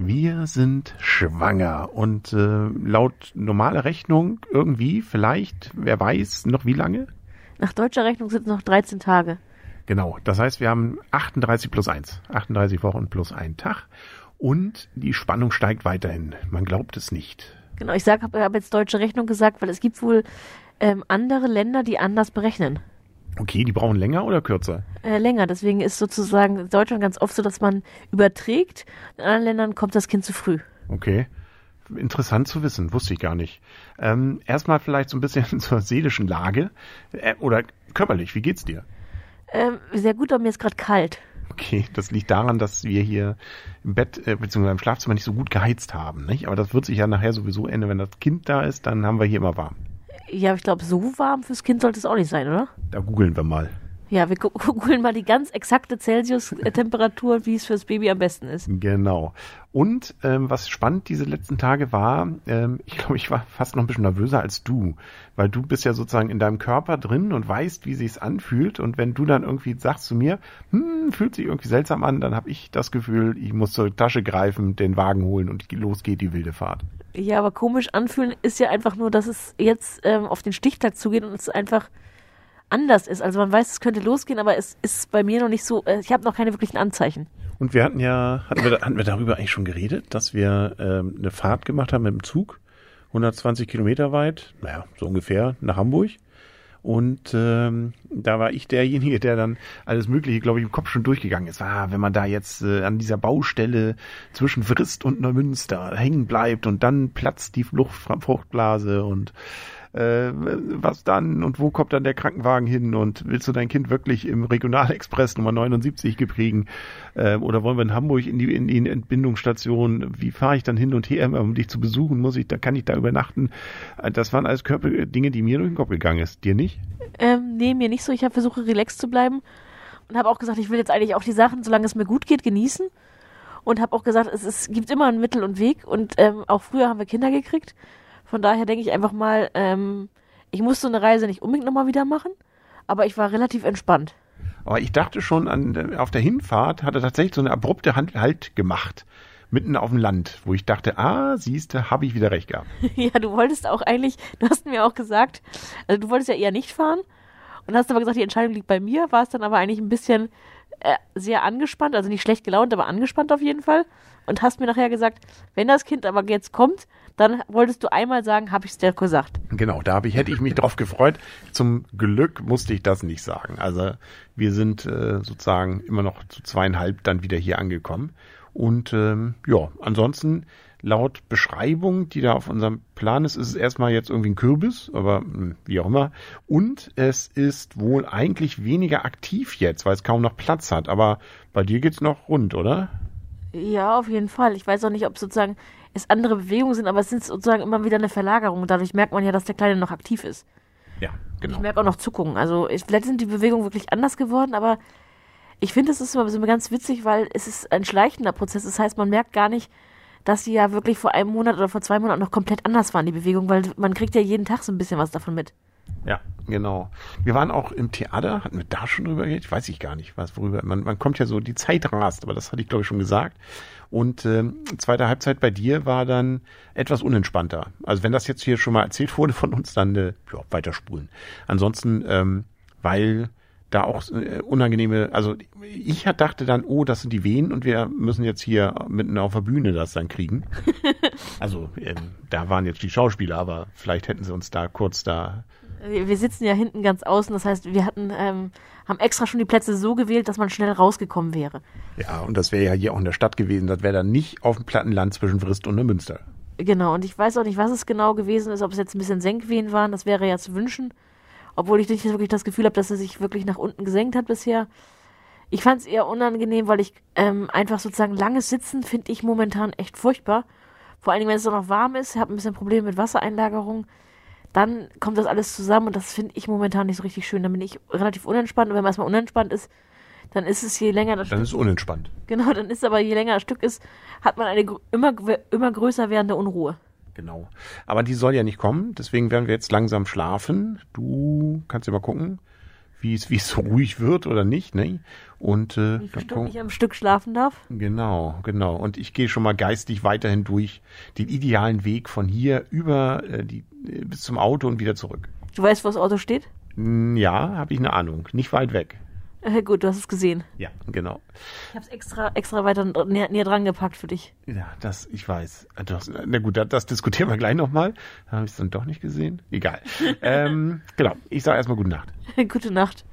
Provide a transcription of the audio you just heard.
Wir sind schwanger und äh, laut normaler Rechnung irgendwie, vielleicht, wer weiß, noch wie lange? Nach deutscher Rechnung sind es noch 13 Tage. Genau, das heißt, wir haben 38 plus 1, 38 Wochen plus ein Tag und die Spannung steigt weiterhin. Man glaubt es nicht. Genau, ich habe hab jetzt deutsche Rechnung gesagt, weil es gibt wohl ähm, andere Länder, die anders berechnen. Okay, die brauchen länger oder kürzer? Äh, länger, deswegen ist sozusagen in Deutschland ganz oft so, dass man überträgt. In anderen Ländern kommt das Kind zu früh. Okay. Interessant zu wissen, wusste ich gar nicht. Ähm, erstmal vielleicht so ein bisschen zur seelischen Lage äh, oder körperlich, wie geht's dir? Ähm, sehr gut, aber mir ist gerade kalt. Okay, das liegt daran, dass wir hier im Bett äh, bzw. im Schlafzimmer nicht so gut geheizt haben. Nicht? Aber das wird sich ja nachher sowieso ändern, wenn das Kind da ist, dann haben wir hier immer warm. Ja, ich glaube, so warm fürs Kind sollte es auch nicht sein, oder? Da googeln wir mal. Ja, wir gu- googeln mal die ganz exakte Celsius-Temperatur, wie es fürs Baby am besten ist. Genau. Und ähm, was spannend diese letzten Tage war, ähm, ich glaube, ich war fast noch ein bisschen nervöser als du, weil du bist ja sozusagen in deinem Körper drin und weißt, wie sich's anfühlt. Und wenn du dann irgendwie sagst zu mir, hm, fühlt sich irgendwie seltsam an, dann habe ich das Gefühl, ich muss zur Tasche greifen, den Wagen holen und los geht die wilde Fahrt. Ja, aber komisch anfühlen ist ja einfach nur, dass es jetzt ähm, auf den Stichtag zugeht und es einfach anders ist. Also man weiß, es könnte losgehen, aber es ist bei mir noch nicht so, äh, ich habe noch keine wirklichen Anzeichen. Und wir hatten ja, hatten wir, hatten wir darüber eigentlich schon geredet, dass wir ähm, eine Fahrt gemacht haben mit dem Zug, 120 Kilometer weit, naja, so ungefähr nach Hamburg. Und ähm, da war ich derjenige, der dann alles Mögliche, glaube ich, im Kopf schon durchgegangen ist. Ah, wenn man da jetzt äh, an dieser Baustelle zwischen Frist und Neumünster hängen bleibt und dann platzt die Luft, Fruchtblase und äh, was dann und wo kommt dann der Krankenwagen hin und willst du dein Kind wirklich im Regionalexpress Nummer 79 kriegen äh, oder wollen wir in Hamburg in die, in die Entbindungsstation, wie fahre ich dann hin und her, um dich zu besuchen, muss ich, da kann ich da übernachten. Äh, Das waren alles Körper, Dinge, die mir durch den Kopf gegangen ist. Dir nicht? Ähm, nee, mir nicht so. Ich habe versucht, relaxed zu bleiben und habe auch gesagt, ich will jetzt eigentlich auch die Sachen, solange es mir gut geht, genießen. Und habe auch gesagt, es, es gibt immer ein Mittel und Weg. Und ähm, auch früher haben wir Kinder gekriegt. Von daher denke ich einfach mal, ähm, ich muss so eine Reise nicht unbedingt nochmal wieder machen. Aber ich war relativ entspannt. Aber ich dachte schon, an, auf der Hinfahrt hat er tatsächlich so eine abrupte Hand, Halt gemacht. Mitten auf dem Land, wo ich dachte, ah, siehste, habe ich wieder recht gehabt. ja, du wolltest auch eigentlich, du hast mir auch gesagt, also du wolltest ja eher nicht fahren und hast aber gesagt, die Entscheidung liegt bei mir, warst dann aber eigentlich ein bisschen äh, sehr angespannt, also nicht schlecht gelaunt, aber angespannt auf jeden Fall und hast mir nachher gesagt, wenn das Kind aber jetzt kommt, dann wolltest du einmal sagen, habe ich es dir gesagt. Genau, da ich, hätte ich mich drauf gefreut. Zum Glück musste ich das nicht sagen. Also wir sind äh, sozusagen immer noch zu zweieinhalb dann wieder hier angekommen. Und ähm, ja, ansonsten laut Beschreibung, die da auf unserem Plan ist, ist es erstmal jetzt irgendwie ein Kürbis, aber mh, wie auch immer. Und es ist wohl eigentlich weniger aktiv jetzt, weil es kaum noch Platz hat. Aber bei dir geht's noch rund, oder? Ja, auf jeden Fall. Ich weiß auch nicht, ob sozusagen es andere Bewegungen sind, aber es sind sozusagen immer wieder eine Verlagerung. Dadurch merkt man ja, dass der Kleine noch aktiv ist. Ja, genau. Ich merke auch noch Zuckungen. Also ich, vielleicht sind die Bewegungen wirklich anders geworden, aber ich finde, es ist immer so ganz witzig, weil es ist ein schleichender Prozess. Das heißt, man merkt gar nicht, dass sie ja wirklich vor einem Monat oder vor zwei Monaten noch komplett anders waren, die Bewegung, weil man kriegt ja jeden Tag so ein bisschen was davon mit. Ja, genau. Wir waren auch im Theater, hatten wir da schon drüber geredet? Weiß ich gar nicht, was worüber. Man, man kommt ja so, die Zeit rast, aber das hatte ich glaube ich schon gesagt. Und ähm, zweite Halbzeit bei dir war dann etwas unentspannter. Also wenn das jetzt hier schon mal erzählt wurde von uns, dann äh, ja, weiterspulen. Ansonsten, ähm, weil da auch äh, unangenehme, also ich dachte dann, oh, das sind die Wehen und wir müssen jetzt hier mitten auf der Bühne das dann kriegen. also ähm, da waren jetzt die Schauspieler, aber vielleicht hätten sie uns da kurz da Wir wir sitzen ja hinten ganz außen, das heißt, wir hatten, ähm, haben extra schon die Plätze so gewählt, dass man schnell rausgekommen wäre. Ja, und das wäre ja hier auch in der Stadt gewesen. Das wäre dann nicht auf dem Plattenland zwischen Frist und Münster. Genau, und ich weiß auch nicht, was es genau gewesen ist, ob es jetzt ein bisschen Senkwehen waren, das wäre ja zu wünschen. Obwohl ich nicht wirklich das Gefühl habe, dass er sich wirklich nach unten gesenkt hat bisher. Ich fand es eher unangenehm, weil ich ähm, einfach sozusagen langes Sitzen finde ich momentan echt furchtbar. Vor allen Dingen, wenn es auch noch warm ist, habe ein bisschen Probleme mit Wassereinlagerung. Dann kommt das alles zusammen und das finde ich momentan nicht so richtig schön. Dann bin ich relativ unentspannt und wenn man erstmal unentspannt ist, dann ist es je länger das Dann ist es unentspannt. Genau, dann ist aber je länger das Stück ist, hat man eine immer, immer größer werdende Unruhe. Genau. Aber die soll ja nicht kommen. Deswegen werden wir jetzt langsam schlafen. Du kannst ja mal gucken, wie es, wie es so ruhig wird oder nicht. Ne? Und äh, Wie viele Stunden ich am Stück schlafen darf? Genau, genau. Und ich gehe schon mal geistig weiterhin durch den idealen Weg von hier über äh, die äh, bis zum Auto und wieder zurück. Du weißt, wo das Auto steht? Ja, habe ich eine Ahnung. Nicht weit weg. Äh, gut, du hast es gesehen. Ja, genau. Ich habe es extra, extra weiter näher, näher dran gepackt für dich. Ja, das, ich weiß. Äh, Das, na gut, das, das diskutieren wir gleich nochmal. Da habe ich es dann doch nicht gesehen. Egal. ähm, genau, ich sage erstmal gute Nacht. Gute Nacht.